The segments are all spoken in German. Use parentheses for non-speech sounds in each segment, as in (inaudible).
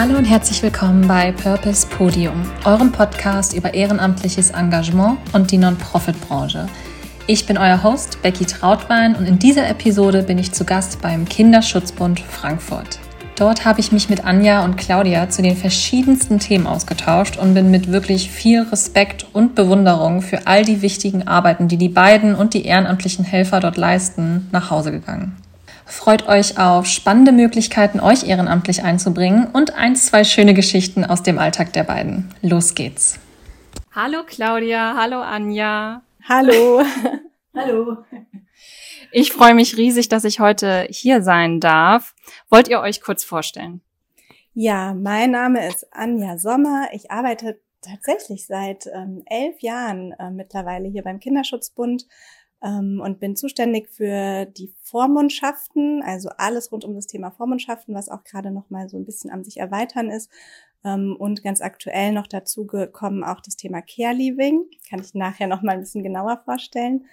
Hallo und herzlich willkommen bei Purpose Podium, eurem Podcast über ehrenamtliches Engagement und die Non-Profit-Branche. Ich bin euer Host Becky Trautwein und in dieser Episode bin ich zu Gast beim Kinderschutzbund Frankfurt. Dort habe ich mich mit Anja und Claudia zu den verschiedensten Themen ausgetauscht und bin mit wirklich viel Respekt und Bewunderung für all die wichtigen Arbeiten, die die beiden und die ehrenamtlichen Helfer dort leisten, nach Hause gegangen. Freut euch auf spannende Möglichkeiten, euch ehrenamtlich einzubringen und ein, zwei schöne Geschichten aus dem Alltag der beiden. Los geht's. Hallo Claudia, hallo Anja. Hallo. (laughs) hallo. Ich freue mich riesig, dass ich heute hier sein darf. Wollt ihr euch kurz vorstellen? Ja, mein Name ist Anja Sommer. Ich arbeite tatsächlich seit ähm, elf Jahren äh, mittlerweile hier beim Kinderschutzbund ähm, und bin zuständig für die Vormundschaften, also alles rund um das Thema Vormundschaften, was auch gerade noch mal so ein bisschen am sich erweitern ist. Ähm, und ganz aktuell noch dazu gekommen auch das Thema Care Leaving. Kann ich nachher noch mal ein bisschen genauer vorstellen.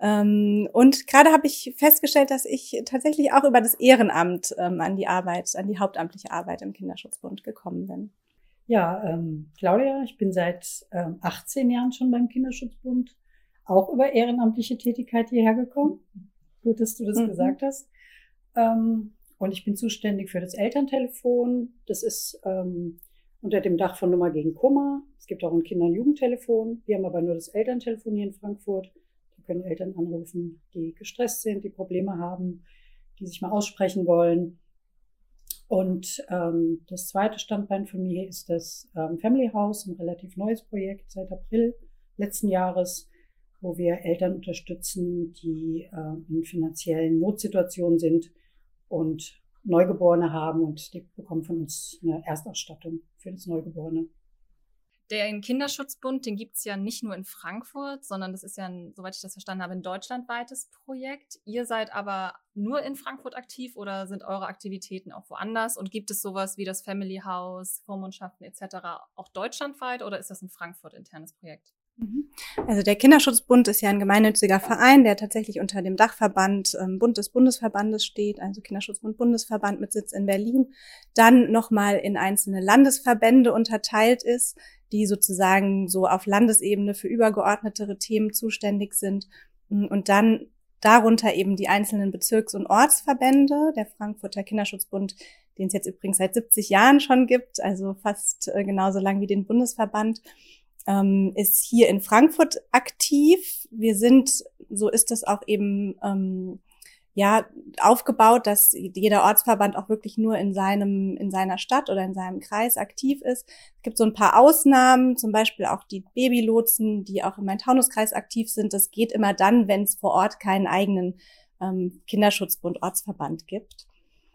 Ähm, und gerade habe ich festgestellt, dass ich tatsächlich auch über das Ehrenamt ähm, an die Arbeit, an die hauptamtliche Arbeit im Kinderschutzbund gekommen bin. Ja, ähm, Claudia, ich bin seit ähm, 18 Jahren schon beim Kinderschutzbund auch über ehrenamtliche Tätigkeit hierher gekommen. Gut, dass du das mhm. gesagt hast. Ähm, und ich bin zuständig für das Elterntelefon. Das ist ähm, unter dem Dach von Nummer gegen Kummer. Es gibt auch ein Kinder- und Jugendtelefon. Wir haben aber nur das Elterntelefon hier in Frankfurt. Da können Eltern anrufen, die gestresst sind, die Probleme haben, die sich mal aussprechen wollen. Und ähm, das zweite Standbein von mir ist das ähm, Family House, ein relativ neues Projekt seit April letzten Jahres wo wir Eltern unterstützen, die äh, in finanziellen Notsituationen sind und Neugeborene haben und die bekommen von uns eine Erstausstattung für das Neugeborene. Den Kinderschutzbund, den gibt es ja nicht nur in Frankfurt, sondern das ist ja, ein, soweit ich das verstanden habe, ein deutschlandweites Projekt. Ihr seid aber nur in Frankfurt aktiv oder sind eure Aktivitäten auch woanders? Und gibt es sowas wie das Family House, Vormundschaften etc. auch deutschlandweit oder ist das ein Frankfurt internes Projekt? Mhm. Also der Kinderschutzbund ist ja ein gemeinnütziger Verein, der tatsächlich unter dem Dachverband ähm, Bund des Bundesverbandes steht, also Kinderschutzbund Bundesverband mit Sitz in Berlin, dann nochmal in einzelne Landesverbände unterteilt ist, die sozusagen so auf Landesebene für übergeordnetere Themen zuständig sind. Mm, und dann darunter eben die einzelnen Bezirks- und Ortsverbände, der Frankfurter Kinderschutzbund, den es jetzt übrigens seit 70 Jahren schon gibt, also fast äh, genauso lang wie den Bundesverband ähm, ist hier in Frankfurt aktiv. Wir sind, so ist es auch eben ähm, ja aufgebaut, dass jeder Ortsverband auch wirklich nur in seinem in seiner Stadt oder in seinem Kreis aktiv ist. Es gibt so ein paar Ausnahmen, zum Beispiel auch die Babylotsen, die auch im Main-Taunus-Kreis aktiv sind. Das geht immer dann, wenn es vor Ort keinen eigenen ähm, Kinderschutzbund Ortsverband gibt.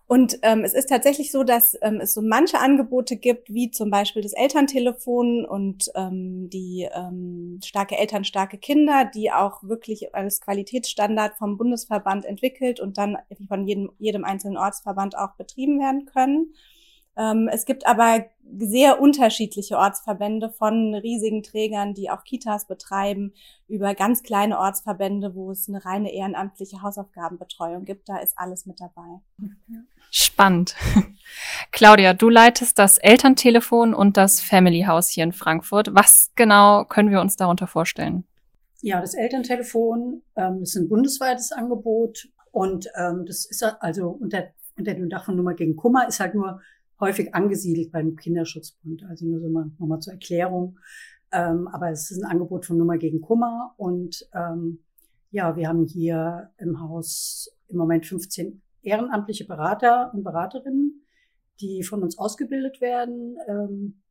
Und ähm, es ist tatsächlich so, dass ähm, es so manche Angebote gibt, wie zum Beispiel das Elterntelefon und ähm, die ähm, starke Eltern, starke Kinder, die auch wirklich als Qualitätsstandard vom Bundesverband entwickelt und dann von jedem, jedem einzelnen Ortsverband auch betrieben werden können. Ähm, es gibt aber sehr unterschiedliche Ortsverbände von riesigen Trägern, die auch Kitas betreiben, über ganz kleine Ortsverbände, wo es eine reine ehrenamtliche Hausaufgabenbetreuung gibt. Da ist alles mit dabei. Spannend. (laughs) Claudia, du leitest das Elterntelefon und das Family House hier in Frankfurt. Was genau können wir uns darunter vorstellen? Ja, das Elterntelefon ähm, ist ein bundesweites Angebot und ähm, das ist also unter, unter dem Dach von Nummer gegen Kummer ist halt nur häufig angesiedelt beim Kinderschutzbund. Also nur so mal, nochmal zur Erklärung. Ähm, aber es ist ein Angebot von Nummer gegen Kummer. Und ähm, ja, wir haben hier im Haus im Moment 15 ehrenamtliche Berater und Beraterinnen, die von uns ausgebildet werden. Ähm,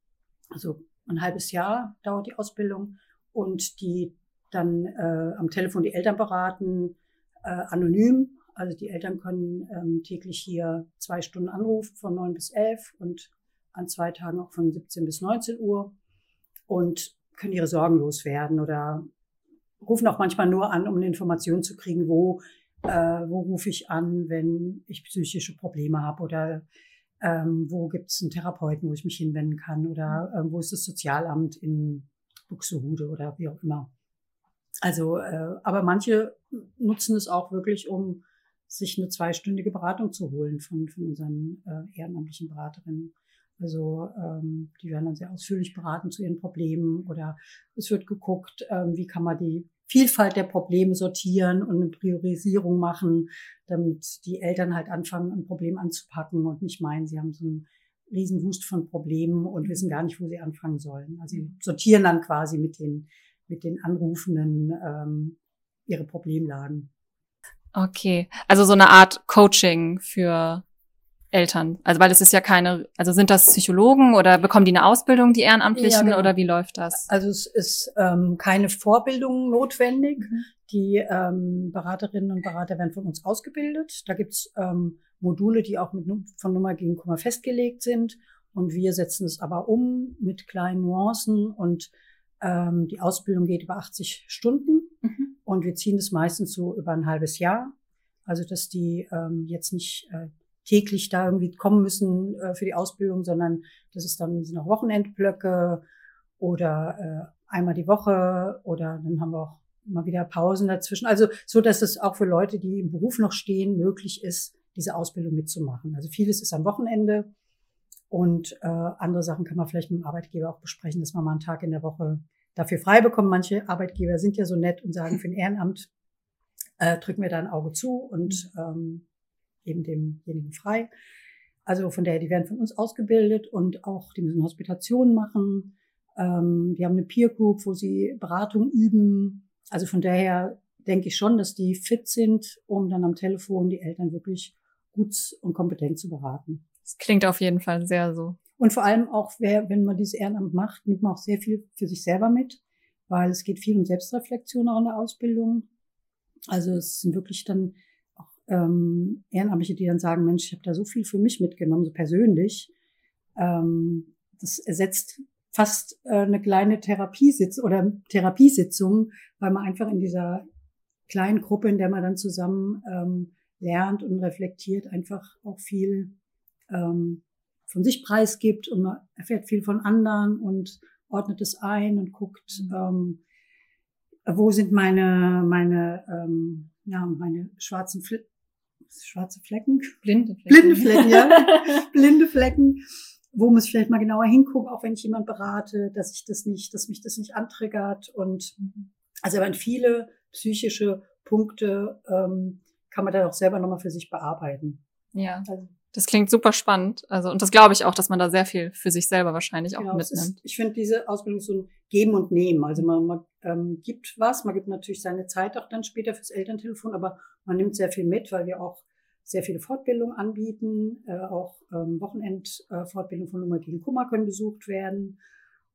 also ein halbes Jahr dauert die Ausbildung und die dann äh, am Telefon die Eltern beraten, äh, anonym also die Eltern können ähm, täglich hier zwei Stunden anrufen von neun bis elf und an zwei Tagen auch von 17 bis 19 Uhr und können ihre Sorgen loswerden oder rufen auch manchmal nur an, um eine Information zu kriegen, wo, äh, wo rufe ich an, wenn ich psychische Probleme habe oder ähm, wo gibt es einen Therapeuten, wo ich mich hinwenden kann oder äh, wo ist das Sozialamt in Buxtehude oder wie auch immer. Also, äh, aber manche nutzen es auch wirklich, um sich eine zweistündige Beratung zu holen von, von unseren äh, ehrenamtlichen Beraterinnen. Also ähm, die werden dann sehr ausführlich beraten zu ihren Problemen oder es wird geguckt, ähm, wie kann man die Vielfalt der Probleme sortieren und eine Priorisierung machen, damit die Eltern halt anfangen, ein Problem anzupacken und nicht meinen, sie haben so einen riesen Wust von Problemen und wissen gar nicht, wo sie anfangen sollen. Also sie sortieren dann quasi mit den, mit den Anrufenden ähm, ihre Problemlagen. Okay, also so eine Art Coaching für Eltern? Also weil es ist ja keine, also sind das Psychologen oder bekommen die eine Ausbildung, die Ehrenamtlichen, ja, genau. oder wie läuft das? Also es ist ähm, keine Vorbildung notwendig. Mhm. Die ähm, Beraterinnen und Berater werden von uns ausgebildet. Da gibt's ähm, Module, die auch mit, von Nummer gegen Kummer festgelegt sind. Und wir setzen es aber um mit kleinen Nuancen und ähm, die Ausbildung geht über 80 Stunden mhm. und wir ziehen das meistens so über ein halbes Jahr. Also dass die ähm, jetzt nicht äh, täglich da irgendwie kommen müssen äh, für die Ausbildung, sondern das ist dann sind auch Wochenendblöcke oder äh, einmal die Woche oder dann haben wir auch immer wieder Pausen dazwischen. Also so, dass es auch für Leute, die im Beruf noch stehen, möglich ist, diese Ausbildung mitzumachen. Also vieles ist am Wochenende und äh, andere Sachen kann man vielleicht mit dem Arbeitgeber auch besprechen, dass man mal einen Tag in der Woche dafür frei bekommt. Manche Arbeitgeber sind ja so nett und sagen, für ein Ehrenamt äh, drücken wir da ein Auge zu und ähm, eben demjenigen frei. Also von daher, die werden von uns ausgebildet und auch, die müssen Hospitationen machen. Ähm, die haben eine Peer Group, wo sie Beratung üben. Also von daher denke ich schon, dass die fit sind, um dann am Telefon die Eltern wirklich gut und kompetent zu beraten. Das klingt auf jeden Fall sehr so. Und vor allem auch, wer, wenn man dieses Ehrenamt macht, nimmt man auch sehr viel für sich selber mit, weil es geht viel um Selbstreflexion auch in der Ausbildung. Also es sind wirklich dann ähm, Ehrenamtliche, die dann sagen, Mensch, ich habe da so viel für mich mitgenommen, so persönlich. Ähm, das ersetzt fast äh, eine kleine Therapiesitz oder Therapiesitzung, weil man einfach in dieser kleinen Gruppe, in der man dann zusammen ähm, lernt und reflektiert, einfach auch viel ähm, von sich preisgibt und man erfährt viel von anderen und ordnet es ein und guckt, ähm, wo sind meine meine ähm, ja meine schwarzen Fl schwarze Flecken? Blinde Flecken. Blinde Flecken, ja. (laughs) Blinde Flecken. Wo muss ich vielleicht mal genauer hingucken, auch wenn ich jemand berate, dass ich das nicht, dass mich das nicht antriggert. Und also wenn viele psychische Punkte ähm, kann man dann auch selber nochmal für sich bearbeiten. Ja. Also, das klingt super spannend. Also, und das glaube ich auch, dass man da sehr viel für sich selber wahrscheinlich auch genau, mitnimmt. Ist, ich finde diese Ausbildung so ein Geben und Nehmen. Also man, man ähm, gibt was, man gibt natürlich seine Zeit auch dann später fürs Elterntelefon, aber man nimmt sehr viel mit, weil wir auch sehr viele Fortbildungen anbieten. Äh, auch ähm, Wochenendfortbildungen äh, von Nummer gegen Kummer können besucht werden.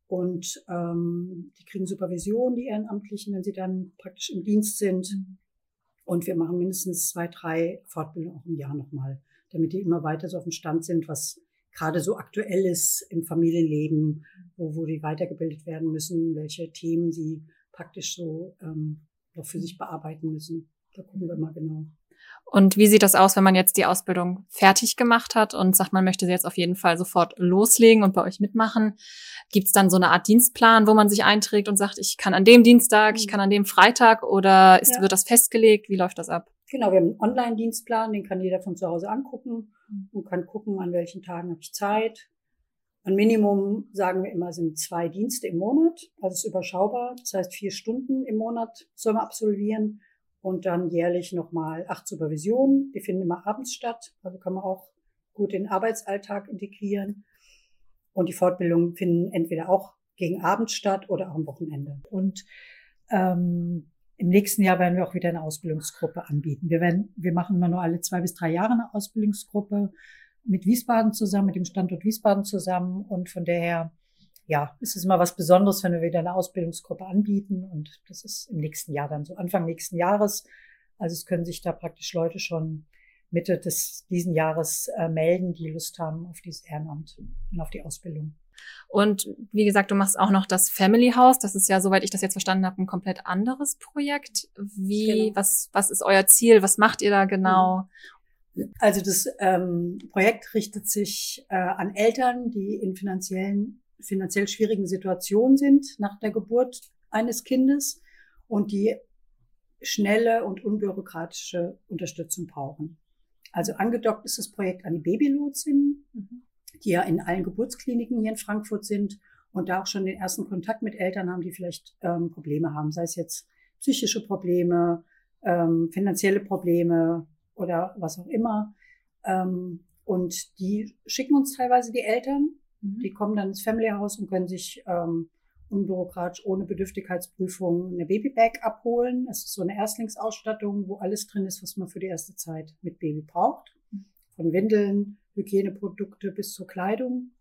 Und ähm, die kriegen Supervision, die Ehrenamtlichen, wenn sie dann praktisch im Dienst sind. Mhm. Und wir machen mindestens zwei, drei Fortbildungen auch im Jahr nochmal, damit die immer weiter so auf dem Stand sind, was gerade so aktuell ist im Familienleben, wo, wo die weitergebildet werden müssen, welche Themen sie praktisch so ähm, noch für sich bearbeiten müssen. Da gucken wir mal genau. Und wie sieht das aus, wenn man jetzt die Ausbildung fertig gemacht hat und sagt, man möchte sie jetzt auf jeden Fall sofort loslegen und bei euch mitmachen? Gibt es dann so eine Art Dienstplan, wo man sich einträgt und sagt, ich kann an dem Dienstag, ich mhm. kann an dem Freitag oder ist, ja. wird das festgelegt? Wie läuft das ab? Genau, wir haben einen Online-Dienstplan, den kann jeder von zu Hause angucken mhm. und kann gucken, an welchen Tagen habe ich Zeit. Ein Minimum, sagen wir immer, sind zwei Dienste im Monat. Also ist überschaubar. Das heißt, vier Stunden im Monat soll man absolvieren und dann jährlich nochmal acht Supervisionen. Die finden immer abends statt, also kann man auch gut in den Arbeitsalltag integrieren. Und die Fortbildungen finden entweder auch gegen Abend statt oder auch am Wochenende. Und ähm, im nächsten Jahr werden wir auch wieder eine Ausbildungsgruppe anbieten. Wir werden, wir machen immer nur alle zwei bis drei Jahre eine Ausbildungsgruppe mit Wiesbaden zusammen, mit dem Standort Wiesbaden zusammen. Und von daher ja, es ist immer was Besonderes, wenn wir wieder eine Ausbildungsgruppe anbieten. Und das ist im nächsten Jahr dann so Anfang nächsten Jahres. Also es können sich da praktisch Leute schon Mitte des diesen Jahres äh, melden, die Lust haben auf dieses Ehrenamt und auf die Ausbildung. Und wie gesagt, du machst auch noch das Family House. Das ist ja, soweit ich das jetzt verstanden habe, ein komplett anderes Projekt. Wie, genau. was, was ist euer Ziel? Was macht ihr da genau? Also das ähm, Projekt richtet sich äh, an Eltern, die in finanziellen finanziell schwierigen Situation sind nach der Geburt eines Kindes und die schnelle und unbürokratische Unterstützung brauchen. Also angedockt ist das Projekt an die Babylotsin. Mhm. Die ja in allen Geburtskliniken hier in Frankfurt sind und da auch schon den ersten Kontakt mit Eltern haben, die vielleicht ähm, Probleme haben, sei es jetzt psychische Probleme, ähm, finanzielle Probleme oder was auch immer. Ähm, und die schicken uns teilweise die Eltern. Mhm. Die kommen dann ins Family House und können sich ähm, unbürokratisch ohne Bedürftigkeitsprüfung eine Babybag abholen. Es ist so eine Erstlingsausstattung, wo alles drin ist, was man für die erste Zeit mit Baby braucht. Mhm. Von Windeln, Hygieneprodukte bis zur Kleidung.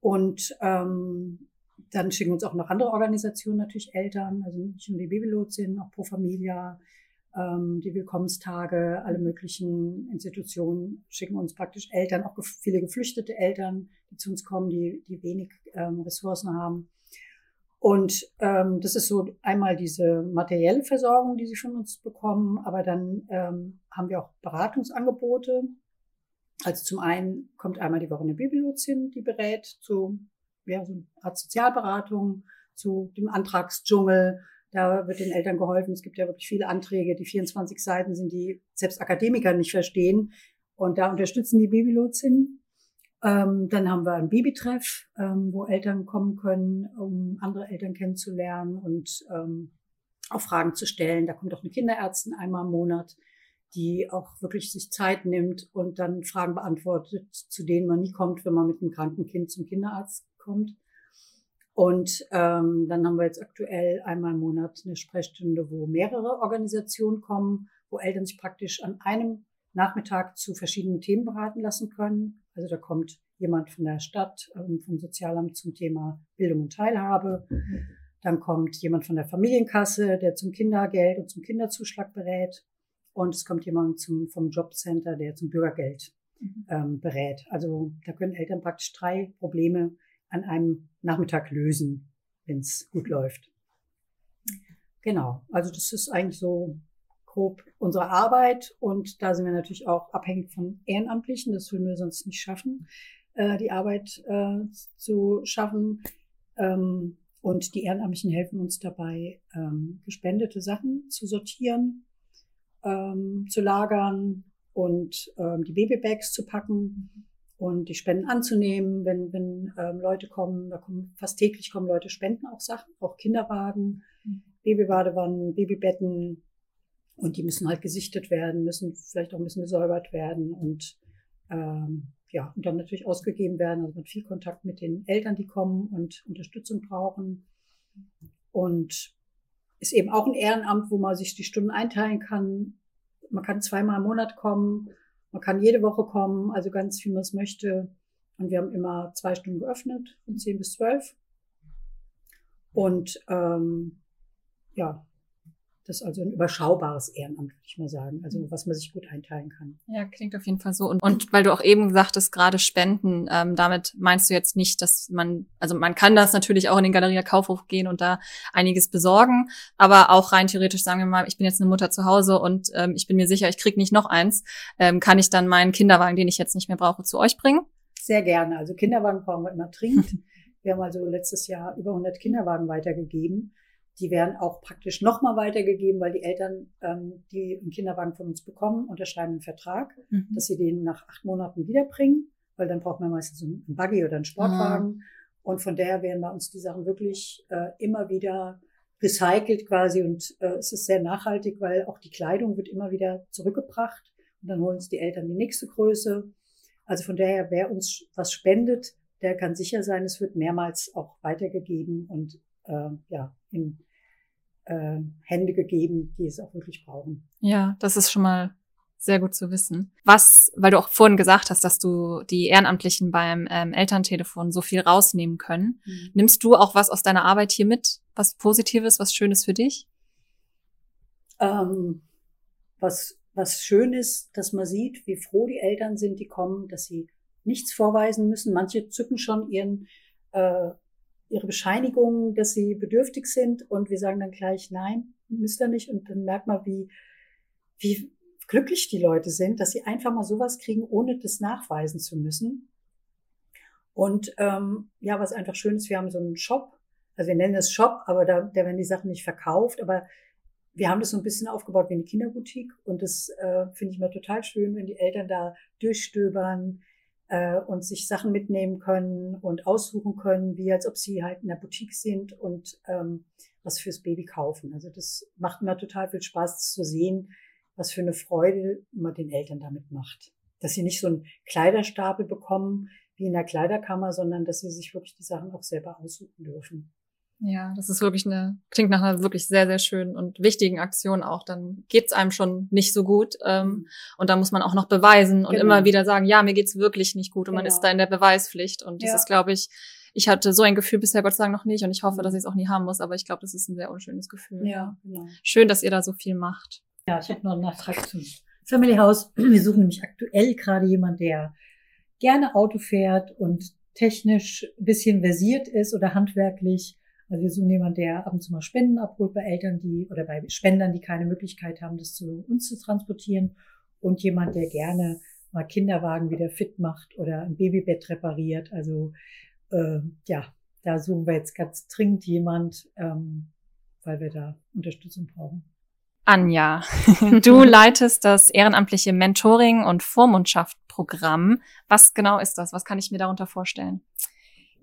Und ähm, dann schicken uns auch noch andere Organisationen natürlich Eltern, also nicht nur die Babylotsin, auch Pro Familia, ähm, die Willkommenstage, alle möglichen Institutionen schicken uns praktisch Eltern, auch viele geflüchtete Eltern, die zu uns kommen, die, die wenig ähm, Ressourcen haben. Und ähm, das ist so einmal diese materielle Versorgung, die sie von uns bekommen, aber dann ähm, haben wir auch Beratungsangebote. Also zum einen kommt einmal die Woche eine Bibelozin, die berät zu ja, so eine Art Sozialberatung, zu dem Antragsdschungel, da wird den Eltern geholfen. Es gibt ja wirklich viele Anträge, die 24 Seiten sind, die selbst Akademiker nicht verstehen. Und da unterstützen die Babylotsin. Ähm, dann haben wir einen Babytreff, ähm, wo Eltern kommen können, um andere Eltern kennenzulernen und ähm, auch Fragen zu stellen. Da kommt auch eine Kinderärztin einmal im Monat, die auch wirklich sich Zeit nimmt und dann Fragen beantwortet, zu denen man nie kommt, wenn man mit einem kranken Kind zum Kinderarzt kommt. Und ähm, dann haben wir jetzt aktuell einmal im Monat eine Sprechstunde, wo mehrere Organisationen kommen, wo Eltern sich praktisch an einem Nachmittag zu verschiedenen Themen beraten lassen können. Also da kommt jemand von der Stadt, ähm, vom Sozialamt zum Thema Bildung und Teilhabe. Dann kommt jemand von der Familienkasse, der zum Kindergeld und zum Kinderzuschlag berät. Und es kommt jemand zum, vom Jobcenter, der zum Bürgergeld mhm. ähm, berät. Also da können Eltern praktisch drei Probleme an einem Nachmittag lösen, wenn es gut läuft. Genau, also das ist eigentlich so grob unsere Arbeit und da sind wir natürlich auch abhängig von Ehrenamtlichen, das würden wir sonst nicht schaffen, äh, die Arbeit äh, zu schaffen. Ähm, und die Ehrenamtlichen helfen uns dabei, ähm, gespendete Sachen zu sortieren, ähm, zu lagern und ähm, die Babybags zu packen und die Spenden anzunehmen, wenn, wenn ähm, Leute kommen, da kommen fast täglich kommen Leute spenden auch Sachen, auch Kinderwagen, mhm. Babybadewannen, Babybetten und die müssen halt gesichtet werden, müssen vielleicht auch ein bisschen gesäubert werden und ähm, ja, und dann natürlich ausgegeben werden. Also man hat viel Kontakt mit den Eltern, die kommen und Unterstützung brauchen. Und ist eben auch ein Ehrenamt, wo man sich die Stunden einteilen kann. Man kann zweimal im Monat kommen man kann jede Woche kommen, also ganz wie man es möchte. Und wir haben immer zwei Stunden geöffnet, von 10 bis 12. Und ähm, ja, das ist also ein überschaubares Ehrenamt, würde ich mal sagen. Also mhm. was man sich gut einteilen kann. Ja, klingt auf jeden Fall so. Und, und weil du auch eben sagtest, gerade Spenden, ähm, damit meinst du jetzt nicht, dass man, also man kann das natürlich auch in den Galeria Kaufhof gehen und da einiges besorgen, aber auch rein theoretisch sagen wir mal, ich bin jetzt eine Mutter zu Hause und ähm, ich bin mir sicher, ich krieg nicht noch eins, ähm, kann ich dann meinen Kinderwagen, den ich jetzt nicht mehr brauche, zu euch bringen? Sehr gerne. Also Kinderwagen brauchen wir immer dringend. wir haben also letztes Jahr über 100 Kinderwagen weitergegeben. Die werden auch praktisch nochmal weitergegeben, weil die Eltern, ähm, die einen Kinderwagen von uns bekommen, unterschreiben einen Vertrag, mhm. dass sie den nach acht Monaten wiederbringen, weil dann braucht man meistens einen Buggy oder einen Sportwagen. Mhm. Und von daher werden bei uns die Sachen wirklich äh, immer wieder recycelt quasi und äh, es ist sehr nachhaltig, weil auch die Kleidung wird immer wieder zurückgebracht und dann holen uns die Eltern die nächste Größe. Also von daher, wer uns was spendet, der kann sicher sein, es wird mehrmals auch weitergegeben und äh, ja, in äh, Hände gegeben, die es auch wirklich brauchen. Ja, das ist schon mal sehr gut zu wissen. Was, weil du auch vorhin gesagt hast, dass du die Ehrenamtlichen beim ähm, Elterntelefon so viel rausnehmen können. Mhm. Nimmst du auch was aus deiner Arbeit hier mit? Was Positives, was Schönes für dich? Ähm, was, was schön ist, dass man sieht, wie froh die Eltern sind, die kommen, dass sie nichts vorweisen müssen. Manche zücken schon ihren äh, ihre Bescheinigung, dass sie bedürftig sind und wir sagen dann gleich, nein, müsst ihr nicht. Und dann merkt man, wie, wie glücklich die Leute sind, dass sie einfach mal sowas kriegen, ohne das nachweisen zu müssen. Und ähm, ja, was einfach schön ist, wir haben so einen Shop, also wir nennen es Shop, aber da, da werden die Sachen nicht verkauft, aber wir haben das so ein bisschen aufgebaut wie eine Kinderboutique und das äh, finde ich mal total schön, wenn die Eltern da durchstöbern, äh, und sich Sachen mitnehmen können und aussuchen können, wie als ob sie halt in der Boutique sind und ähm, was fürs Baby kaufen. Also das macht mir total viel Spaß zu sehen, was für eine Freude man den Eltern damit macht. Dass sie nicht so einen Kleiderstapel bekommen wie in der Kleiderkammer, sondern dass sie sich wirklich die Sachen auch selber aussuchen dürfen. Ja, das ist wirklich eine, klingt nach einer wirklich sehr, sehr schönen und wichtigen Aktion auch. Dann geht's einem schon nicht so gut. Ähm, mhm. und da muss man auch noch beweisen und genau. immer wieder sagen, ja, mir geht's wirklich nicht gut. Und genau. man ist da in der Beweispflicht. Und das ja. ist, glaube ich, ich hatte so ein Gefühl bisher Gott sei Dank noch nicht und ich hoffe, dass mhm. ich es auch nie haben muss, aber ich glaube, das ist ein sehr unschönes Gefühl. Ja, genau. Schön, dass ihr da so viel macht. Ja, ich habe noch einen Nachtrag zum Family House. (clears throat) Wir suchen nämlich aktuell gerade jemand, der gerne Auto fährt und technisch ein bisschen versiert ist oder handwerklich. Also wir suchen jemanden, der ab und zu mal Spenden abholt bei Eltern, die oder bei Spendern, die keine Möglichkeit haben, das zu uns zu transportieren. Und jemand, der gerne mal Kinderwagen wieder fit macht oder ein Babybett repariert. Also äh, ja, da suchen wir jetzt ganz dringend jemand, ähm, weil wir da Unterstützung brauchen. Anja, (laughs) du leitest das ehrenamtliche Mentoring und Vormundschaft-Programm. Was genau ist das? Was kann ich mir darunter vorstellen?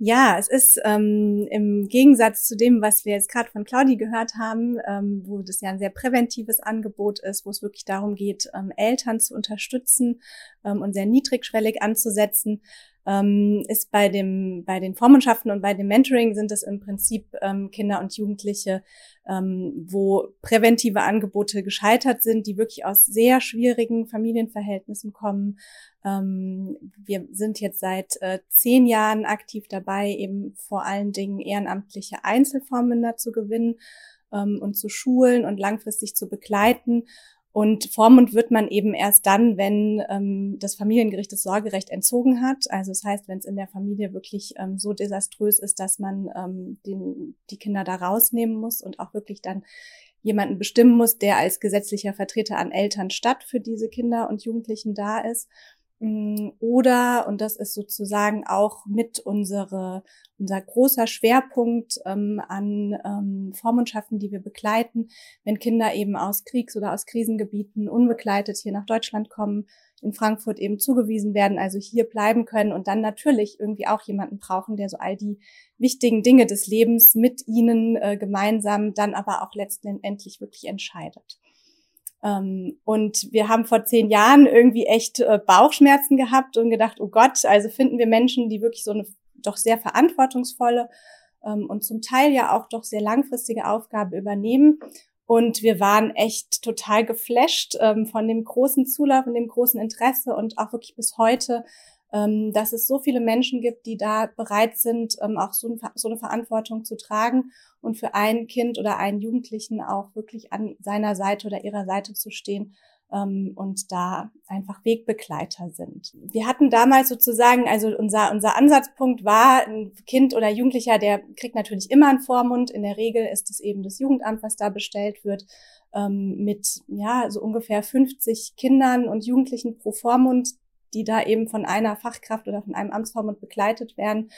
Ja, es ist ähm, im Gegensatz zu dem, was wir jetzt gerade von Claudi gehört haben, ähm, wo das ja ein sehr präventives Angebot ist, wo es wirklich darum geht, ähm, Eltern zu unterstützen ähm, und sehr niedrigschwellig anzusetzen, ähm, ist bei dem bei den Vormundschaften und bei dem Mentoring sind es im Prinzip ähm, Kinder und Jugendliche, ähm, wo präventive Angebote gescheitert sind, die wirklich aus sehr schwierigen Familienverhältnissen kommen. Ähm, wir sind jetzt seit äh, zehn Jahren aktiv dabei, eben vor allen Dingen ehrenamtliche Einzelvormünder zu gewinnen ähm, und zu schulen und langfristig zu begleiten. Und Vormund wird man eben erst dann, wenn ähm, das Familiengericht das Sorgerecht entzogen hat. Also das heißt, wenn es in der Familie wirklich ähm, so desaströs ist, dass man ähm, den, die Kinder da rausnehmen muss und auch wirklich dann jemanden bestimmen muss, der als gesetzlicher Vertreter an Eltern statt für diese Kinder und Jugendlichen da ist. Mm, oder, und das ist sozusagen auch mit unsere, unser großer Schwerpunkt ähm, an ähm, Vormundschaften, die wir begleiten, wenn Kinder eben aus Kriegs- oder aus Krisengebieten unbegleitet hier nach Deutschland kommen, in Frankfurt eben zugewiesen werden, also hier bleiben können und dann natürlich irgendwie auch jemanden brauchen, der so all die wichtigen Dinge des Lebens mit ihnen äh, gemeinsam dann aber auch letztendlich wirklich entscheidet. Ähm, und wir haben vor zehn Jahren irgendwie echt äh, Bauchschmerzen gehabt und gedacht, oh Gott, also finden wir Menschen, die wirklich so eine doch sehr verantwortungsvolle ähm, und zum Teil ja auch doch sehr langfristige Aufgabe übernehmen. Und wir waren echt total geflasht ähm, von dem großen Zulauf und dem großen Interesse und auch wirklich bis heute ähm, dass es so viele Menschen gibt, die da bereit sind, ähm, auch so, so eine Verantwortung zu tragen und für ein Kind oder einen Jugendlichen auch wirklich an seiner Seite oder ihrer Seite zu stehen ähm, und da einfach Wegbegleiter sind. Wir hatten damals sozusagen, also unser, unser Ansatzpunkt war, ein Kind oder Jugendlicher, der kriegt natürlich immer einen Vormund. In der Regel ist es eben das Jugendamt, was da bestellt wird ähm, mit ja so ungefähr 50 Kindern und Jugendlichen pro Vormund, die da eben von einer Fachkraft oder von einem Amtsvormund begleitet werden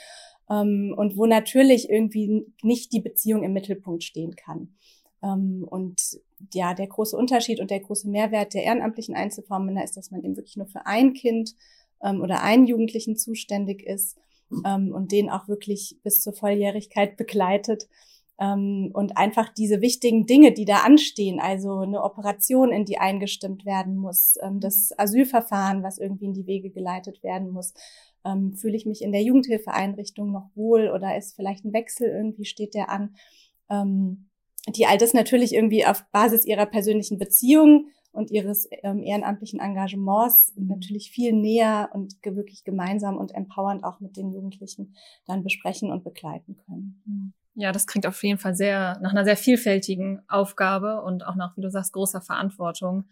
ähm, und wo natürlich irgendwie nicht die Beziehung im Mittelpunkt stehen kann. Ähm, und ja, der große Unterschied und der große Mehrwert der ehrenamtlichen Einzelvormünder ist, dass man eben wirklich nur für ein Kind ähm, oder einen Jugendlichen zuständig ist ähm, und den auch wirklich bis zur Volljährigkeit begleitet ähm, und einfach diese wichtigen Dinge, die da anstehen, also eine Operation, in die eingestimmt werden muss, ähm, das Asylverfahren, was irgendwie in die Wege geleitet werden muss. Ähm, fühle ich mich in der Jugendhilfeeinrichtung noch wohl oder ist vielleicht ein Wechsel irgendwie steht der an? Ähm, die all das natürlich irgendwie auf Basis ihrer persönlichen Beziehung und ihres ähm, ehrenamtlichen Engagements natürlich viel näher und wirklich gemeinsam und empowernd auch mit den Jugendlichen dann besprechen und begleiten können. Ja, das klingt auf jeden Fall sehr nach einer sehr vielfältigen Aufgabe und auch nach, wie du sagst, großer Verantwortung.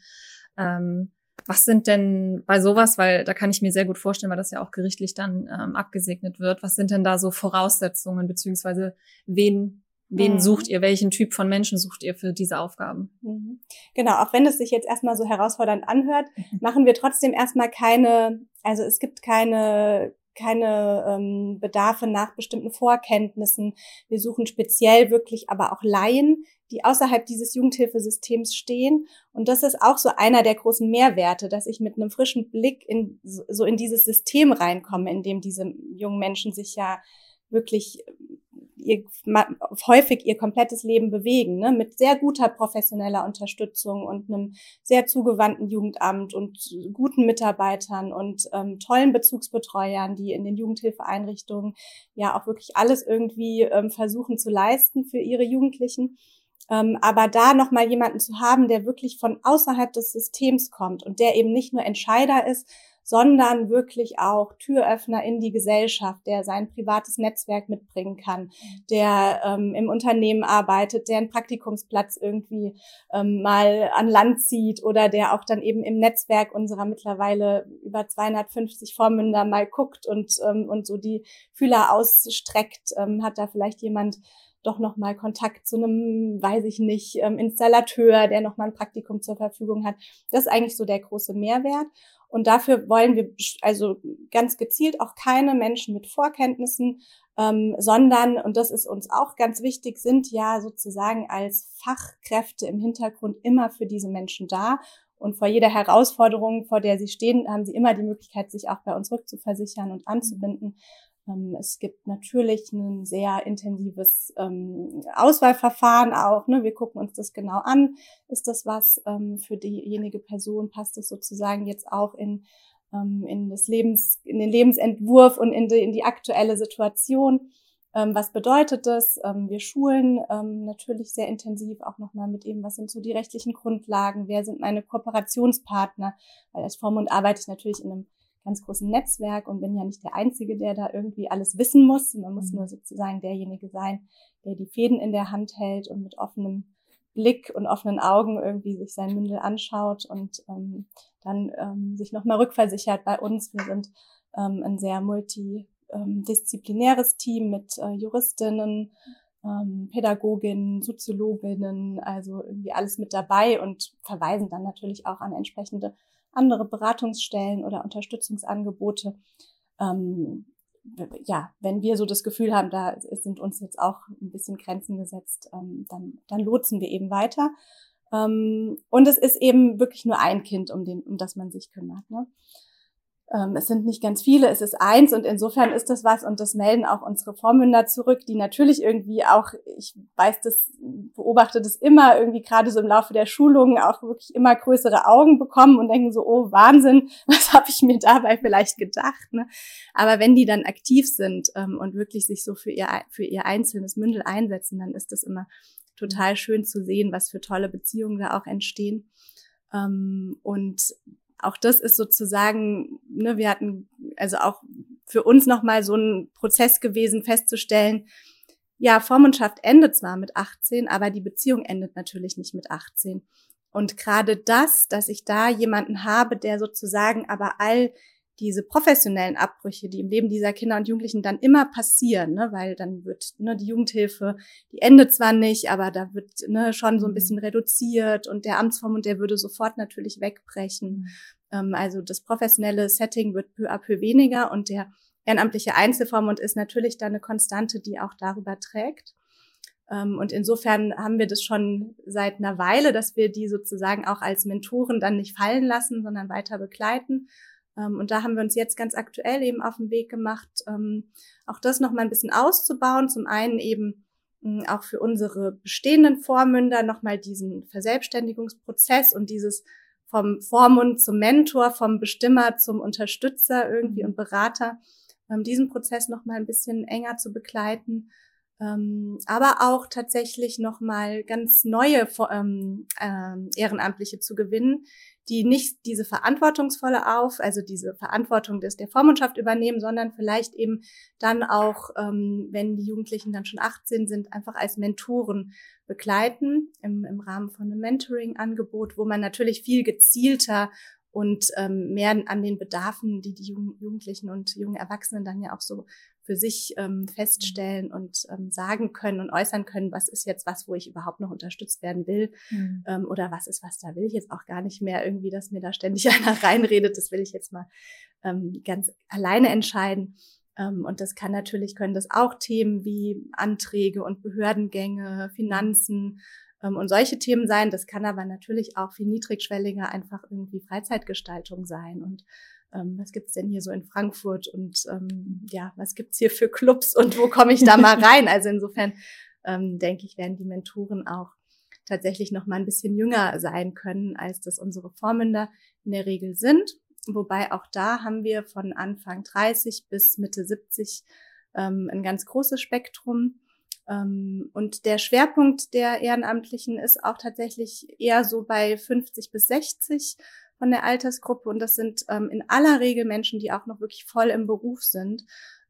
Ähm, was sind denn bei sowas, weil da kann ich mir sehr gut vorstellen, weil das ja auch gerichtlich dann ähm, abgesegnet wird, was sind denn da so Voraussetzungen, beziehungsweise wen, wen mhm. sucht ihr, welchen Typ von Menschen sucht ihr für diese Aufgaben? Mhm. Genau, auch wenn es sich jetzt erstmal so herausfordernd anhört, (laughs) machen wir trotzdem erstmal keine, also es gibt keine keine ähm, Bedarfe nach bestimmten Vorkenntnissen. Wir suchen speziell wirklich aber auch Laien, die außerhalb dieses Jugendhilfesystems stehen. Und das ist auch so einer der großen Mehrwerte, dass ich mit einem frischen Blick in, so in dieses System reinkomme, in dem diese jungen Menschen sich ja wirklich ihr, häufig ihr komplettes Leben bewegen, ne? mit sehr guter professioneller Unterstützung und einem sehr zugewandten Jugendamt und guten Mitarbeitern und ähm, tollen Bezugsbetreuern, die in den Jugendhilfeeinrichtungen ja auch wirklich alles irgendwie ähm, versuchen zu leisten für ihre Jugendlichen. Ähm, aber da nochmal jemanden zu haben, der wirklich von außerhalb des Systems kommt und der eben nicht nur Entscheider ist, sondern wirklich auch Türöffner in die Gesellschaft, der sein privates Netzwerk mitbringen kann, der ähm, im Unternehmen arbeitet, der einen Praktikumsplatz irgendwie ähm, mal an Land zieht oder der auch dann eben im Netzwerk unserer mittlerweile über 250 Vormünder mal guckt und, ähm, und so die Fühler ausstreckt, ähm, hat da vielleicht jemand doch noch mal Kontakt zu einem, weiß ich nicht, ähm, Installateur, der noch mal ein Praktikum zur Verfügung hat. Das ist eigentlich so der große Mehrwert. Und dafür wollen wir also ganz gezielt auch keine Menschen mit Vorkenntnissen, ähm, sondern, und das ist uns auch ganz wichtig, sind ja sozusagen als Fachkräfte im Hintergrund immer für diese Menschen da. Und vor jeder Herausforderung, vor der sie stehen, haben sie immer die Möglichkeit, sich auch bei uns rückzuversichern und anzubinden. Ähm, es gibt natürlich ein sehr intensives ähm, Auswahlverfahren auch. Ne? Wir gucken uns das genau an. Ist das was ähm, für diejenige Person? Passt es sozusagen jetzt auch in, ähm, in das Lebens, in den Lebensentwurf und in die, in die aktuelle Situation? Ähm, was bedeutet das? Ähm, wir schulen natürlich sehr intensiv auch nochmal mit eben, was sind so die rechtlichen Grundlagen? Wer sind meine Kooperationspartner? Weil als Vormund arbeite ich natürlich in einem ganz großen Netzwerk und bin ja nicht der Einzige, der da irgendwie alles wissen muss. Man muss mhm. nur sozusagen derjenige sein, der die Fäden in der Hand hält und mit offenem Blick und offenen Augen irgendwie sich sein Mündel anschaut und ähm, dann ähm, sich nochmal rückversichert bei uns. Wir sind ähm, ein sehr multidisziplinäres Team mit äh, Juristinnen, ähm, Pädagoginnen, Soziologinnen, also irgendwie alles mit dabei und verweisen dann natürlich auch an entsprechende andere Beratungsstellen oder Unterstützungsangebote. Ähm, ja, wenn wir so das Gefühl haben, da sind uns jetzt auch ein bisschen Grenzen gesetzt, ähm, dann, dann lotsen wir eben weiter. Ähm, und es ist eben wirklich nur ein Kind, um, den, um das man sich kümmert. Ne? Ähm, es sind nicht ganz viele, es ist eins und insofern ist das was und das melden auch unsere Vormünder zurück, die natürlich irgendwie auch, ich weiß das, beobachte das immer irgendwie gerade so im Laufe der Schulungen auch wirklich immer größere Augen bekommen und denken so, oh Wahnsinn, (laughs) was habe ich mir dabei vielleicht gedacht. Ne? Aber wenn die dann aktiv sind ähm, und wirklich sich so für ihr, für ihr einzelnes Mündel einsetzen, dann ist das immer total schön zu sehen, was für tolle Beziehungen da auch entstehen. Ähm, und auch das ist sozusagen, ne, wir hatten also auch für uns nochmal so ein Prozess gewesen, festzustellen, ja, Vormundschaft endet zwar mit 18, aber die Beziehung endet natürlich nicht mit 18. Und gerade das, dass ich da jemanden habe, der sozusagen aber all diese professionellen Abbrüche, die im Leben dieser Kinder und Jugendlichen dann immer passieren, ne, weil dann wird ne, die Jugendhilfe, die endet zwar nicht, aber da wird ne, schon so ein mhm. bisschen reduziert und der Amtsvormund, der würde sofort natürlich wegbrechen. Mhm. Ähm, also das professionelle Setting wird peu à peu weniger und der ehrenamtliche Einzelvormund ist natürlich da eine Konstante, die auch darüber trägt. Ähm, und insofern haben wir das schon seit einer Weile, dass wir die sozusagen auch als Mentoren dann nicht fallen lassen, sondern weiter begleiten und da haben wir uns jetzt ganz aktuell eben auf den Weg gemacht, ähm, auch das noch mal ein bisschen auszubauen. Zum einen eben hm, auch für unsere bestehenden Vormünder noch mal diesen Verselbstständigungsprozess und dieses vom Vormund zum Mentor, vom Bestimmer zum Unterstützer irgendwie mhm. und Berater, ähm, diesen Prozess noch mal ein bisschen enger zu begleiten. aber auch tatsächlich noch mal ganz neue Ehrenamtliche zu gewinnen, die nicht diese verantwortungsvolle auf, also diese Verantwortung des der Vormundschaft übernehmen, sondern vielleicht eben dann auch, ähm, wenn die Jugendlichen dann schon 18 sind, einfach als Mentoren begleiten im, im Rahmen von einem Mentoring-Angebot, wo man natürlich viel gezielter und ähm, mehr an den Bedarfen, die die Jugendlichen und jungen Erwachsenen dann ja auch so für sich ähm, feststellen und ähm, sagen können und äußern können, was ist jetzt was, wo ich überhaupt noch unterstützt werden will mhm. ähm, oder was ist was, da will ich jetzt auch gar nicht mehr irgendwie, dass mir da ständig (laughs) einer reinredet, das will ich jetzt mal ähm, ganz alleine entscheiden. Ähm, und das kann natürlich, können das auch Themen wie Anträge und Behördengänge, Finanzen ähm, und solche Themen sein. Das kann aber natürlich auch viel niedrigschwelliger einfach irgendwie Freizeitgestaltung sein. Und ähm, was gibt's denn hier so in Frankfurt und ähm, ja, was gibt's hier für Clubs und wo komme ich da mal (laughs) rein? Also insofern ähm, denke ich, werden die Mentoren auch tatsächlich noch mal ein bisschen jünger sein können, als das unsere Vormünder in der Regel sind. Wobei auch da haben wir von Anfang 30 bis Mitte 70 ähm, ein ganz großes Spektrum. Ähm, und der Schwerpunkt der Ehrenamtlichen ist auch tatsächlich eher so bei 50 bis 60 von der Altersgruppe. Und das sind ähm, in aller Regel Menschen, die auch noch wirklich voll im Beruf sind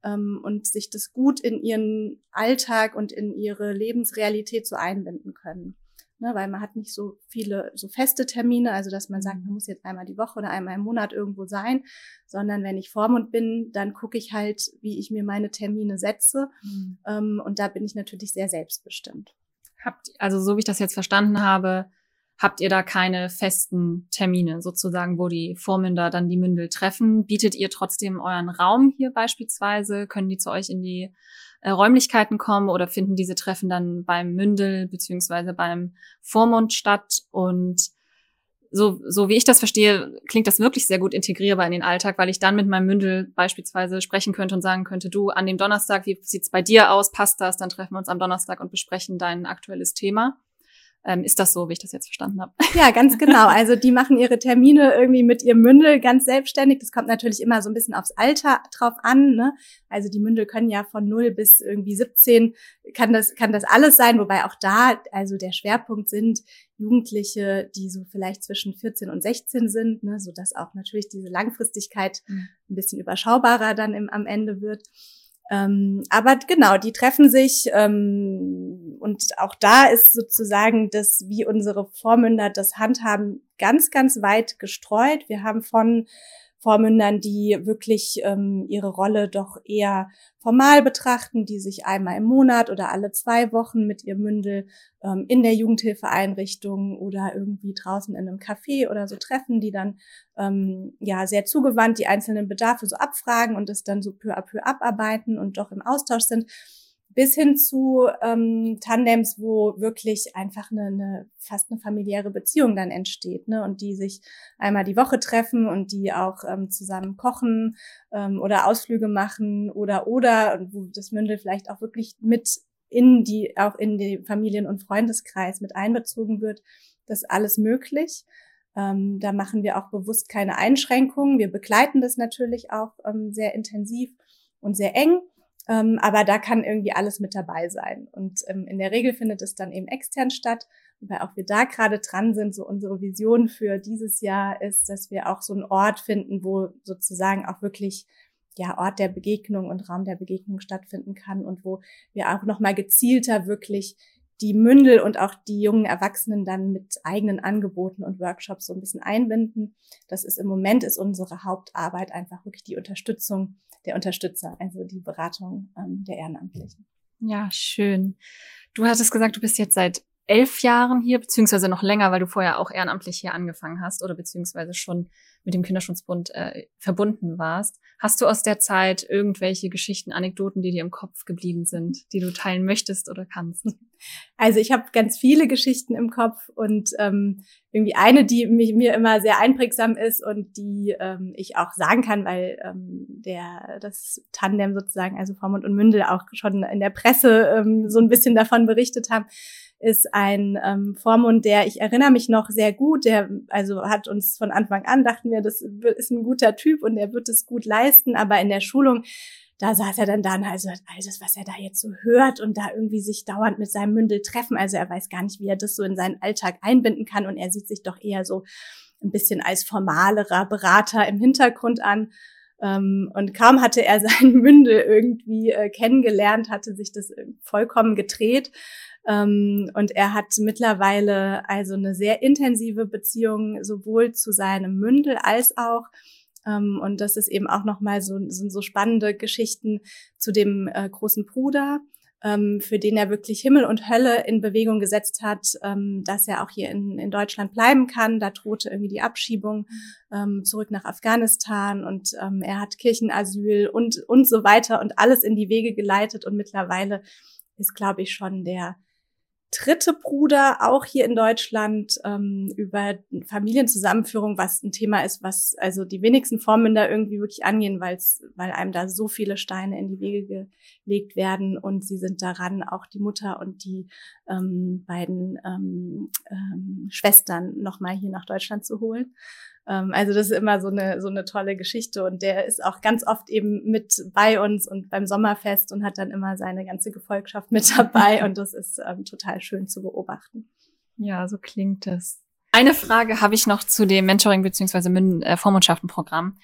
ähm, und sich das gut in ihren Alltag und in ihre Lebensrealität so einbinden können ne, weil man hat nicht so viele so feste Termine, also dass man sagt, man muss jetzt einmal die Woche oder einmal im Monat irgendwo sein, sondern wenn ich Vormund bin, dann gucke ich halt, wie ich mir meine Termine setze mhm. ähm, und da bin ich natürlich sehr selbstbestimmt. Habt, also so wie ich das jetzt verstanden habe, habt ihr da keine festen Termine sozusagen, wo die Vormünder dann die Mündel treffen? Bietet ihr trotzdem euren Raum hier beispielsweise? Können die zu euch in die äh, Räumlichkeiten kommen oder finden diese Treffen dann beim Mündel beziehungsweise beim Vormund statt? Und so, so wie ich das verstehe, klingt das wirklich sehr gut integrierbar in den Alltag, weil ich dann mit meinem Mündel beispielsweise sprechen könnte und sagen könnte, du, an dem Donnerstag, wie sieht's bei dir aus? Passt das? Dann treffen wir uns am Donnerstag und besprechen dein aktuelles Thema. Ähm, ist das so, wie ich das jetzt verstanden habe? (laughs) Ja, ganz genau. Also die machen ihre Termine irgendwie mit ihrem Mündel ganz selbstständig. Das kommt natürlich immer so ein bisschen aufs Alter drauf an. Ne? Also die Mündel können ja von 0 bis irgendwie 17 kann das, kann das alles sein, wobei auch da, also der Schwerpunkt sind Jugendliche, die so vielleicht zwischen 14 und 16 sind, ne, so dass auch natürlich diese Langfristigkeit mhm. ein bisschen überschaubarer dann im, am Ende wird. Ähm, aber genau, die treffen sich ähm, und auch da ist sozusagen das, wie unsere Vormünder das handhaben, ganz, ganz weit gestreut. Wir haben von Vormündern, die wirklich ähm, ihre Rolle doch eher formal betrachten, die sich einmal im Monat oder alle zwei Wochen mit ihr Mündel ähm, in der Jugendhilfeeinrichtung oder irgendwie draußen in einem Café oder so treffen, die dann ähm, ja sehr zugewandt die einzelnen Bedarfe so abfragen und es dann so peu à peu abarbeiten und doch im Austausch sind bis hin zu ähm, Tandems, wo wirklich einfach eine, eine fast eine familiäre Beziehung dann entsteht, ne? Und die sich einmal die Woche treffen und die auch ähm, zusammen kochen ähm, oder Ausflüge machen oder oder und wo das Mündel vielleicht auch wirklich mit in die auch in den Familien- und Freundeskreis mit einbezogen wird. Das ist alles möglich. Ähm, da machen wir auch bewusst keine Einschränkungen. Wir begleiten das natürlich auch ähm, sehr intensiv und sehr eng. Ähm, aber da kann irgendwie alles mit dabei sein. Und ähm, in der Regel findet es dann eben extern statt, wobei auch wir da gerade dran sind. So unsere Vision für dieses Jahr ist, dass wir auch so einen Ort finden, wo sozusagen auch wirklich ja Ort der Begegnung und Raum der Begegnung stattfinden kann und wo wir auch noch mal gezielter wirklich die Mündel und auch die jungen Erwachsenen dann mit eigenen Angeboten und Workshops so ein bisschen einbinden. Das ist im Moment ist unsere Hauptarbeit einfach wirklich die Unterstützung der Unterstützer, also die Beratung ähm, der Ehrenamtlichen. Ja, schön. Du hattest gesagt, du bist jetzt seit elf Jahren hier, beziehungsweise noch länger, weil du vorher auch ehrenamtlich hier angefangen hast oder beziehungsweise schon mit dem Kinderschutzbund äh, verbunden warst. Hast du aus der Zeit irgendwelche Geschichten, Anekdoten, die dir im Kopf geblieben sind, die du teilen möchtest oder kannst? Also ich habe ganz viele Geschichten im Kopf und ähm, irgendwie eine, die mich, mir immer sehr einprägsam ist und die ähm, ich auch sagen kann, weil ähm, der das Tandem sozusagen, also Vormund und Mündel auch schon in der Presse ähm, so ein bisschen davon berichtet haben, ist ein ähm, Vormund, der, ich erinnere mich noch sehr gut, der also hat uns von Anfang an, dachten wir, das ist ein guter Typ und er wird es gut leisten, aber in der Schulung da saß er dann da und also alles, was er da jetzt so hört und da irgendwie sich dauernd mit seinem Mündel treffen. Also er weiß gar nicht, wie er das so in seinen Alltag einbinden kann und er sieht sich doch eher so ein bisschen als formalerer Berater im Hintergrund an. Ähm, und kaum hatte er (laughs) sein Mündel irgendwie äh, kennengelernt, hatte sich das vollkommen gedreht. Ähm, und er hat mittlerweile also eine sehr intensive Beziehung sowohl zu seinem Mündel als auch ähm, und das ist eben auch nochmal so, sind so spannende Geschichten zu dem äh, großen Bruder, ähm, für den er wirklich Himmel und Hölle in Bewegung gesetzt hat, dass er auch hier in, in Deutschland bleiben kann. Da drohte irgendwie die Abschiebung zurück nach Afghanistan und er hat Kirchenasyl und, und so weiter und alles in die Wege geleitet und mittlerweile ist, glaube ich, schon der dritte Bruder auch hier in Deutschland ähm, über Familienzusammenführung, was ein Thema ist, was also die wenigsten Vormünder irgendwie wirklich angehen, weil einem da so viele Steine in die Wege gelegt werden und sie sind daran, auch die Mutter und die ähm, beiden ähm, ähm, Schwestern nochmal hier nach Deutschland zu holen. Ähm, also das ist immer so eine, so eine tolle Geschichte und der ist auch ganz oft eben mit bei uns und beim Sommerfest und hat dann immer seine ganze Gefolgschaft mit dabei (laughs) und das ist ähm, total schön zu beobachten. Ja, so klingt es. Eine Frage habe ich noch zu dem Mentoring bzw. Äh, Vormundschaftenprogramm.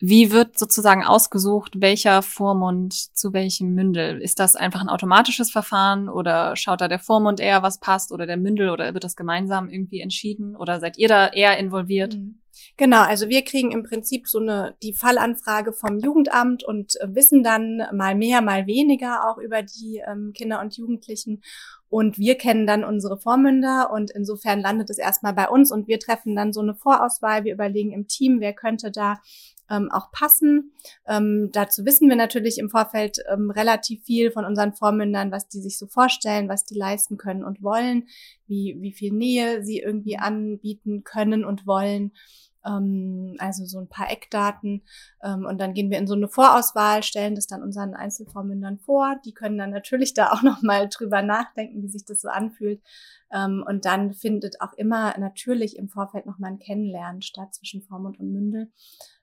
Wie wird sozusagen ausgesucht, welcher Vormund zu welchem Mündel? Ist das einfach ein automatisches Verfahren oder schaut da der Vormund eher, was passt oder der Mündel oder wird das gemeinsam irgendwie entschieden oder seid ihr da eher involviert? Mhm. Genau, also wir kriegen im Prinzip so eine die Fallanfrage vom Jugendamt und äh, wissen dann mal mehr, mal weniger auch über die ähm, Kinder und Jugendlichen und wir kennen dann unsere Vormünder und insofern landet es erstmal bei uns und wir treffen dann so eine Vorauswahl. Wir überlegen im Team, wer könnte da ähm, auch passen. Ähm, dazu wissen wir natürlich im Vorfeld ähm, relativ viel von unseren Vormündern, was die sich so vorstellen, was die leisten können und wollen, wie, wie viel Nähe sie irgendwie anbieten können und wollen ähm, also so ein paar Eckdaten. Ähm, und dann gehen wir in so eine Vorauswahl, stellen das dann unseren Einzelvormündern vor. Die können dann natürlich da auch (laughs) nochmal drüber nachdenken, wie sich das so anfühlt. Ähm, und dann findet auch immer natürlich im Vorfeld nochmal ein Kennenlernen statt zwischen Vormund und Mündel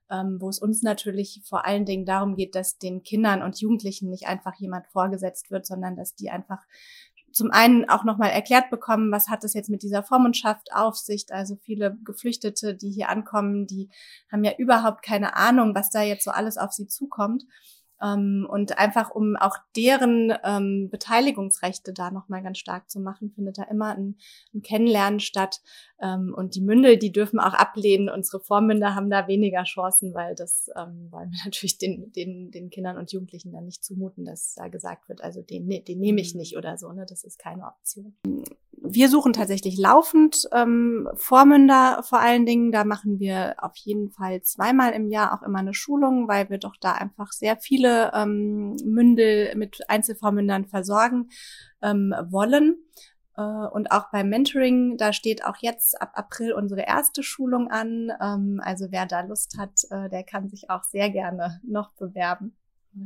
ähm, wo es uns natürlich vor allen Dingen darum geht, dass den Kindern und Jugendlichen nicht einfach jemand vorgesetzt wird, sondern dass die einfach zum einen auch nochmal erklärt bekommen, was hat es jetzt mit dieser Vormundschaft auf sich. Also viele Geflüchtete, die hier ankommen, die haben ja überhaupt keine Ahnung, was da jetzt so alles auf sie zukommt. Ähm, und einfach um auch deren ähm, Beteiligungsrechte da nochmal ganz stark zu machen, findet da immer ein, ein Kennenlernen statt. Ähm, und die Mündel, die dürfen auch ablehnen. Unsere Vormünder haben da weniger Chancen, weil das ähm, wollen wir (laughs) natürlich den, den, den Kindern und Jugendlichen dann nicht zumuten, dass da gesagt wird, also den, ne, den nehme ich mhm. nicht oder so. Ne? Das ist keine Option wir suchen tatsächlich laufend ähm, Vormünder vor allen Dingen. Da machen wir auf jeden Fall zweimal im Jahr auch immer eine Schulung, weil wir doch da einfach sehr viele ähm, Mündel mit Einzelvormündern versorgen ähm, wollen. Äh, und auch beim Mentoring, da steht auch jetzt ab April unsere erste Schulung an. Ähm, also wer da Lust hat, äh, der kann sich auch sehr gerne noch bewerben.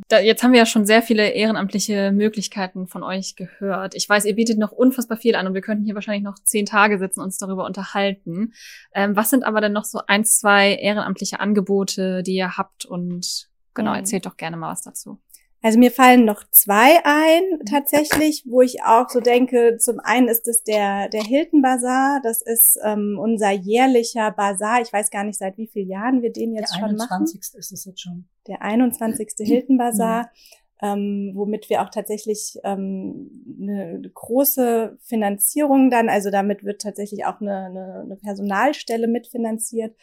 Da, jetzt haben wir ja schon sehr viele ehrenamtliche Möglichkeiten von euch gehört. Ich weiß, ihr bietet noch unfassbar viel an und wir könnten hier wahrscheinlich noch zehn Tage sitzen und uns darüber unterhalten. Ähm, was sind aber denn noch so ein, zwei ehrenamtliche Angebote, die ihr habt? Und genau, mhm. erzählt doch gerne mal was dazu. Also mir fallen noch zwei ein, tatsächlich, wo ich auch so denke, zum einen ist es der, der Hilton Bazaar. Das ist ähm, unser jährlicher Bazaar. Ich weiß gar nicht, seit wie vielen Jahren wir den jetzt der schon machen. Der 21. ist es jetzt schon. Der 21. Hilton Bazaar. (clears throat) Ähm, womit wir auch tatsächlich ähm, eine große Finanzierung dann, also damit wird tatsächlich auch eine, eine, eine Personalstelle mitfinanziert,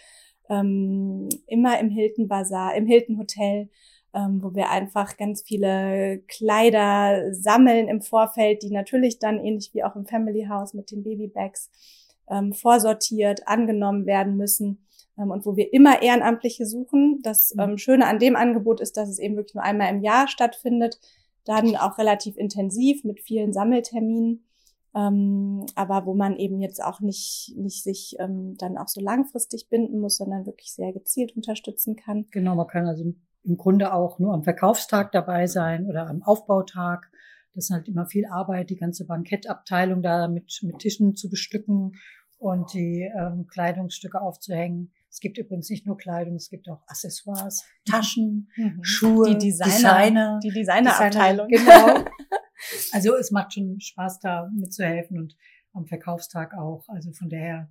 ähm, immer im Hilton Bazaar, im Hilton Hotel ähm, wo wir einfach ganz viele Kleider sammeln im Vorfeld, die natürlich dann ähnlich wie auch im Family House mit den Babybags ähm, vorsortiert, angenommen werden müssen ähm, und wo wir immer Ehrenamtliche suchen. Das mhm. ähm, Schöne an dem Angebot ist, dass es eben wirklich nur einmal im Jahr stattfindet, dann auch relativ intensiv mit vielen Sammelterminen. Ähm, aber wo man eben jetzt auch nicht, nicht sich ähm, dann auch so langfristig binden muss, sondern wirklich sehr gezielt unterstützen kann. Genau, man kann also im Grunde auch nur am Verkaufstag dabei sein oder am Aufbautag. Das ist halt immer viel Arbeit, die ganze Bankettabteilung da mit, mit Tischen zu bestücken und die ähm, Kleidungsstücke aufzuhängen. Es gibt übrigens nicht nur Kleidung, es gibt auch Accessoires, Taschen, mhm. Schuhe, die Designer, Designer die Designerabteilung. Designer, genau. (laughs) Also es macht schon Spaß, da mitzuhelfen und am Verkaufstag auch. Also von daher,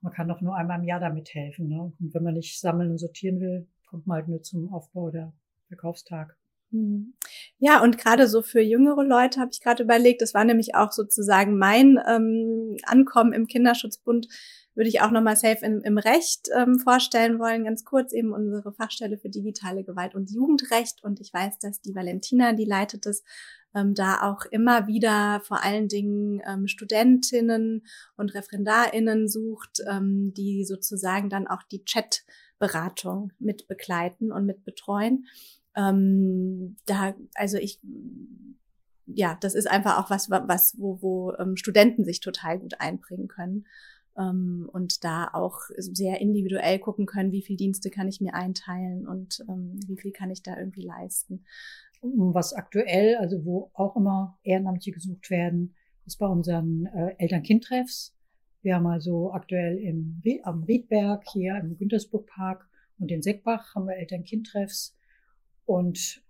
man kann doch nur einmal im Jahr damit helfen. Ne? Und wenn man nicht sammeln und sortieren will, kommt man halt nur zum Aufbau der Verkaufstag. Mhm. Ja, und gerade so für jüngere Leute habe ich gerade überlegt, das war nämlich auch sozusagen mein ähm, Ankommen im Kinderschutzbund, würde ich auch nochmal safe im, im Recht ähm, vorstellen wollen, ganz kurz eben unsere Fachstelle für digitale Gewalt und Jugendrecht. Und ich weiß, dass die Valentina, die leitet es, ähm, da auch immer wieder vor allen Dingen ähm, Studentinnen und Referendarinnen sucht, ähm, die sozusagen dann auch die Chatberatung mit begleiten und mit betreuen. Ähm, da, also ich, ja, das ist einfach auch was, was wo, wo ähm, Studenten sich total gut einbringen können ähm, und da auch sehr individuell gucken können, wie viel Dienste kann ich mir einteilen und ähm, wie viel kann ich da irgendwie leisten. Was aktuell, also wo auch immer Ehrenamtliche gesucht werden, ist bei unseren äh, Eltern-Kind-Treffs. Wir haben also aktuell im, am Riedberg, hier im Güntersburg-Park und in Seckbach haben wir Eltern-Kind-Treffs. Und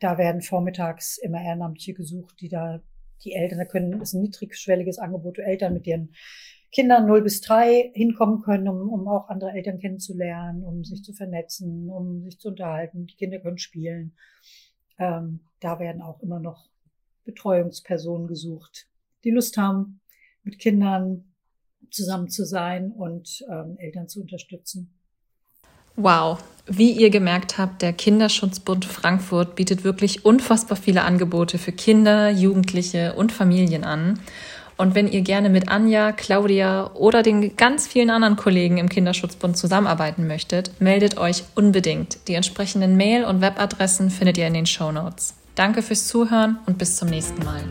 da werden vormittags immer Ehrenamtliche gesucht, die da die Eltern, da können, ist ein niedrigschwelliges Angebot, Eltern mit ihren Kindern 0 bis 3 hinkommen können, um, um auch andere Eltern kennenzulernen, um sich zu vernetzen, um sich zu unterhalten. Die Kinder können spielen. Ähm, da werden auch immer noch Betreuungspersonen gesucht, die Lust haben, mit Kindern zusammen zu sein und ähm, Eltern zu unterstützen. Wow, wie ihr gemerkt habt, der Kinderschutzbund Frankfurt bietet wirklich unfassbar viele Angebote für Kinder, Jugendliche und Familien an. Und wenn ihr gerne mit Anja, Claudia oder den ganz vielen anderen Kollegen im Kinderschutzbund zusammenarbeiten möchtet, meldet euch unbedingt. Die entsprechenden Mail- und Webadressen findet ihr in den Show Notes. Danke fürs Zuhören und bis zum nächsten Mal.